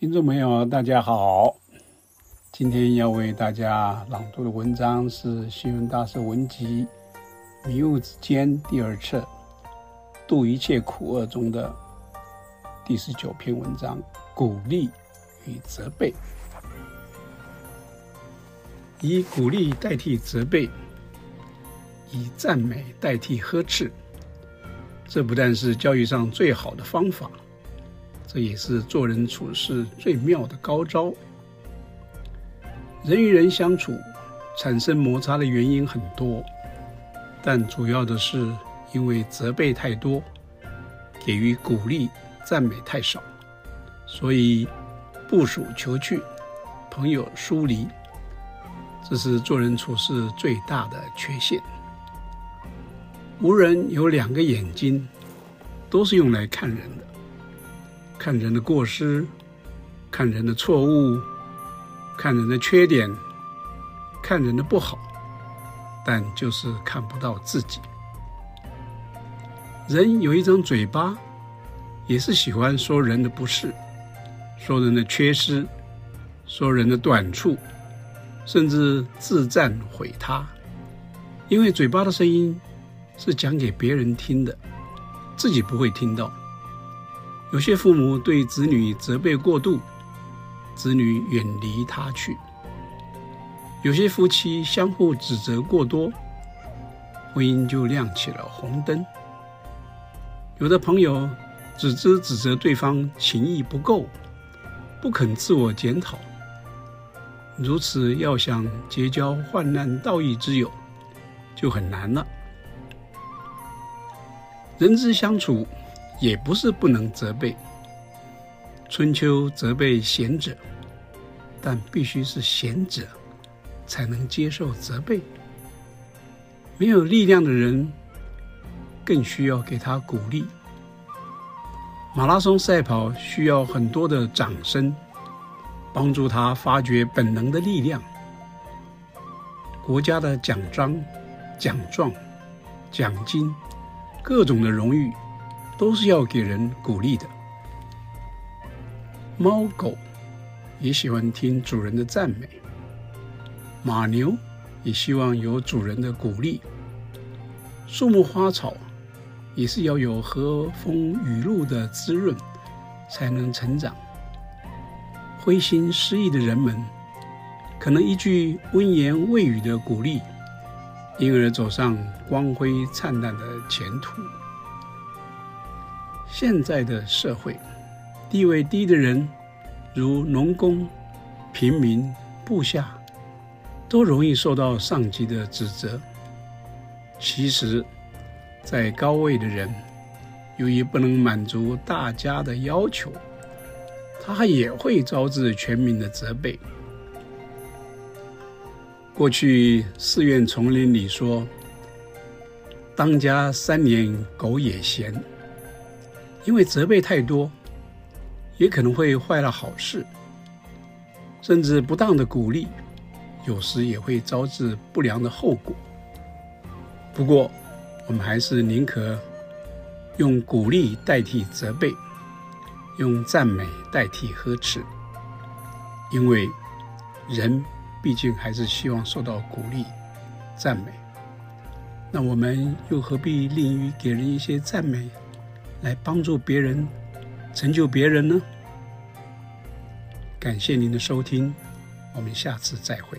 听众朋友，大家好。今天要为大家朗读的文章是《星云大师文集·迷雾之间》第二册“度一切苦厄”中的第十九篇文章：鼓励与责备。以鼓励代替责备，以赞美代替呵斥，这不但是教育上最好的方法。这也是做人处事最妙的高招。人与人相处产生摩擦的原因很多，但主要的是因为责备太多，给予鼓励赞美太少，所以部属求去，朋友疏离，这是做人处事最大的缺陷。无人有两个眼睛，都是用来看人的。看人的过失，看人的错误，看人的缺点，看人的不好，但就是看不到自己。人有一张嘴巴，也是喜欢说人的不是，说人的缺失，说人的短处，甚至自赞毁他。因为嘴巴的声音是讲给别人听的，自己不会听到。有些父母对子女责备过度，子女远离他去；有些夫妻相互指责过多，婚姻就亮起了红灯。有的朋友只知指责对方情义不够，不肯自我检讨，如此要想结交患难道义之友，就很难了。人之相处，也不是不能责备。春秋责备贤者，但必须是贤者才能接受责备。没有力量的人，更需要给他鼓励。马拉松赛跑需要很多的掌声，帮助他发掘本能的力量。国家的奖章、奖状、奖金，各种的荣誉。都是要给人鼓励的。猫狗也喜欢听主人的赞美，马牛也希望有主人的鼓励。树木花草也是要有和风雨露的滋润，才能成长。灰心失意的人们，可能一句温言慰语的鼓励，因而走上光辉灿烂的前途。现在的社会，地位低的人，如农工、平民、部下，都容易受到上级的指责。其实，在高位的人，由于不能满足大家的要求，他也会招致全民的责备。过去寺院丛林里说：“当家三年，狗也嫌。”因为责备太多，也可能会坏了好事，甚至不当的鼓励，有时也会招致不良的后果。不过，我们还是宁可用鼓励代替责备，用赞美代替呵斥，因为人毕竟还是希望受到鼓励、赞美。那我们又何必吝于给人一些赞美？来帮助别人，成就别人呢？感谢您的收听，我们下次再会。